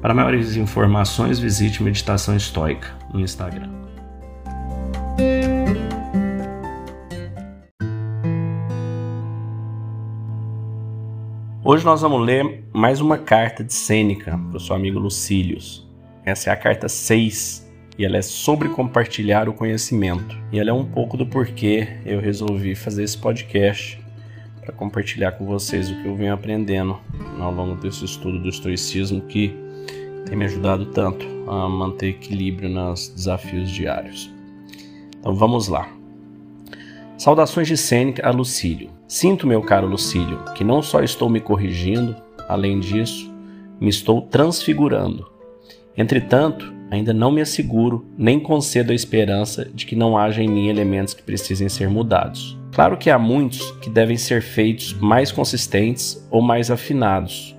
Para maiores informações, visite Meditação Estoica no Instagram. Hoje nós vamos ler mais uma carta de Sêneca para o seu amigo Lucílius. Essa é a carta 6 e ela é sobre compartilhar o conhecimento. E ela é um pouco do porquê eu resolvi fazer esse podcast para compartilhar com vocês o que eu venho aprendendo ao longo desse estudo do estoicismo que tem me ajudado tanto a manter equilíbrio nos desafios diários. Então vamos lá. Saudações de Sêneca a Lucílio. Sinto, meu caro Lucílio, que não só estou me corrigindo, além disso, me estou transfigurando. Entretanto, ainda não me asseguro nem concedo a esperança de que não haja em mim elementos que precisem ser mudados. Claro que há muitos que devem ser feitos mais consistentes ou mais afinados,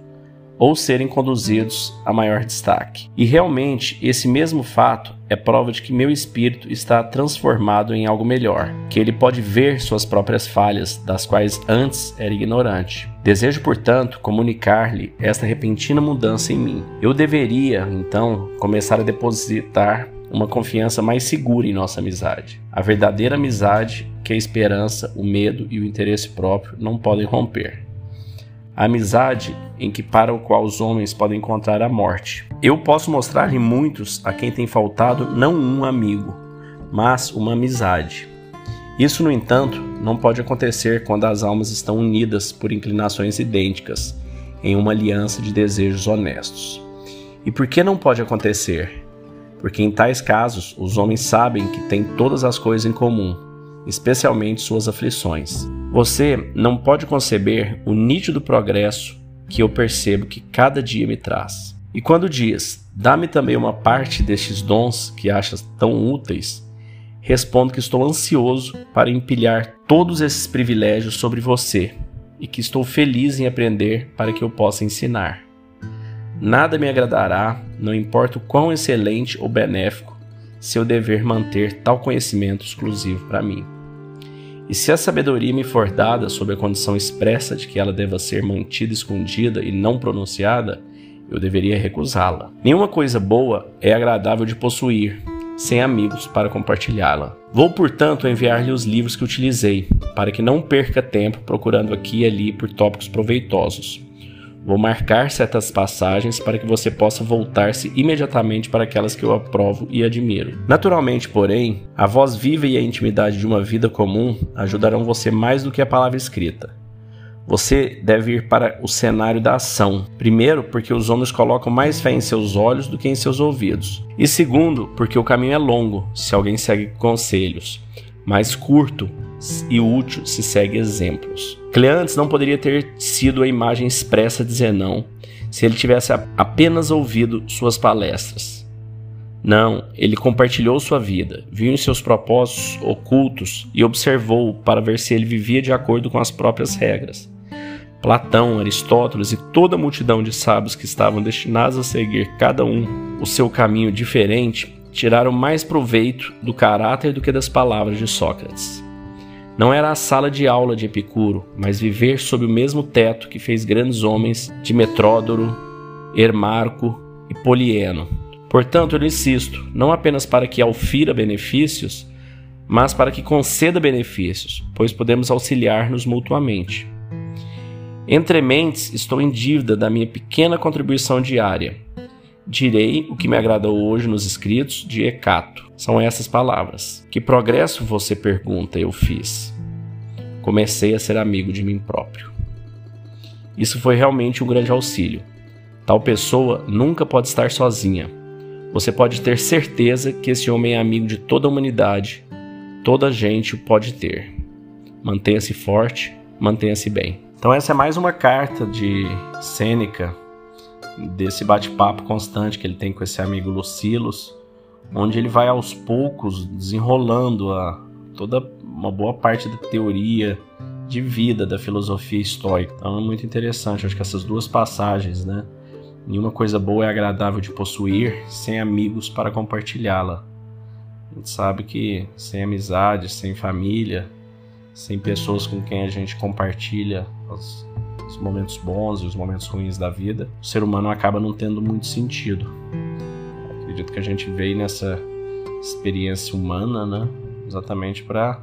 ou serem conduzidos a maior destaque. E realmente, esse mesmo fato é prova de que meu espírito está transformado em algo melhor, que ele pode ver suas próprias falhas, das quais antes era ignorante. Desejo, portanto, comunicar-lhe esta repentina mudança em mim. Eu deveria, então, começar a depositar uma confiança mais segura em nossa amizade. A verdadeira amizade que a esperança, o medo e o interesse próprio não podem romper a amizade em que para o qual os homens podem encontrar a morte. Eu posso mostrar-lhe muitos a quem tem faltado não um amigo, mas uma amizade. Isso, no entanto, não pode acontecer quando as almas estão unidas por inclinações idênticas em uma aliança de desejos honestos. E por que não pode acontecer? Porque em tais casos os homens sabem que têm todas as coisas em comum, especialmente suas aflições. Você não pode conceber o nítido progresso que eu percebo que cada dia me traz. E quando diz, dá-me também uma parte destes dons que achas tão úteis, respondo que estou ansioso para empilhar todos esses privilégios sobre você e que estou feliz em aprender para que eu possa ensinar. Nada me agradará, não importa o quão excelente ou benéfico, se eu dever manter tal conhecimento exclusivo para mim. E se a sabedoria me for dada sob a condição expressa de que ela deva ser mantida escondida e não pronunciada, eu deveria recusá-la. Nenhuma coisa boa é agradável de possuir, sem amigos para compartilhá-la. Vou, portanto, enviar-lhe os livros que utilizei, para que não perca tempo procurando aqui e ali por tópicos proveitosos. Vou marcar certas passagens para que você possa voltar-se imediatamente para aquelas que eu aprovo e admiro. Naturalmente, porém, a voz viva e a intimidade de uma vida comum ajudarão você mais do que a palavra escrita. Você deve ir para o cenário da ação. Primeiro, porque os homens colocam mais fé em seus olhos do que em seus ouvidos. E segundo, porque o caminho é longo, se alguém segue conselhos, mais curto e útil se segue exemplos. Cleantes não poderia ter sido a imagem expressa de Zenão se ele tivesse apenas ouvido suas palestras. Não, ele compartilhou sua vida, viu seus propósitos ocultos e observou para ver se ele vivia de acordo com as próprias regras. Platão, Aristóteles e toda a multidão de sábios que estavam destinados a seguir cada um o seu caminho diferente tiraram mais proveito do caráter do que das palavras de Sócrates. Não era a sala de aula de Epicuro, mas viver sob o mesmo teto que fez grandes homens de Metródoro, Hermarco e Polieno. Portanto, eu insisto, não apenas para que aufira benefícios, mas para que conceda benefícios, pois podemos auxiliar-nos mutuamente. Entre mentes, estou em dívida da minha pequena contribuição diária. Direi o que me agradou hoje nos escritos de Hecato. São essas palavras. Que progresso você pergunta eu fiz? Comecei a ser amigo de mim próprio. Isso foi realmente um grande auxílio. Tal pessoa nunca pode estar sozinha. Você pode ter certeza que esse homem é amigo de toda a humanidade. Toda a gente o pode ter. Mantenha-se forte, mantenha-se bem. Então essa é mais uma carta de Sêneca desse bate-papo constante que ele tem com esse amigo Lucilus, onde ele vai aos poucos desenrolando a toda uma boa parte da teoria de vida da filosofia estoica. Então é muito interessante, acho que essas duas passagens, né? Nenhuma coisa boa é agradável de possuir sem amigos para compartilhá-la. A gente sabe que sem amizade, sem família, sem pessoas com quem a gente compartilha os, os momentos bons e os momentos ruins da vida, o ser humano acaba não tendo muito sentido. Acredito que a gente veio nessa experiência humana, né? Exatamente para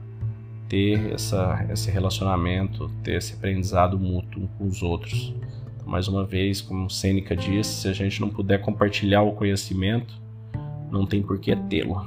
ter essa, esse relacionamento, ter esse aprendizado mútuo com os outros. Então, mais uma vez, como Sêneca disse, se a gente não puder compartilhar o conhecimento, não tem por que tê-lo.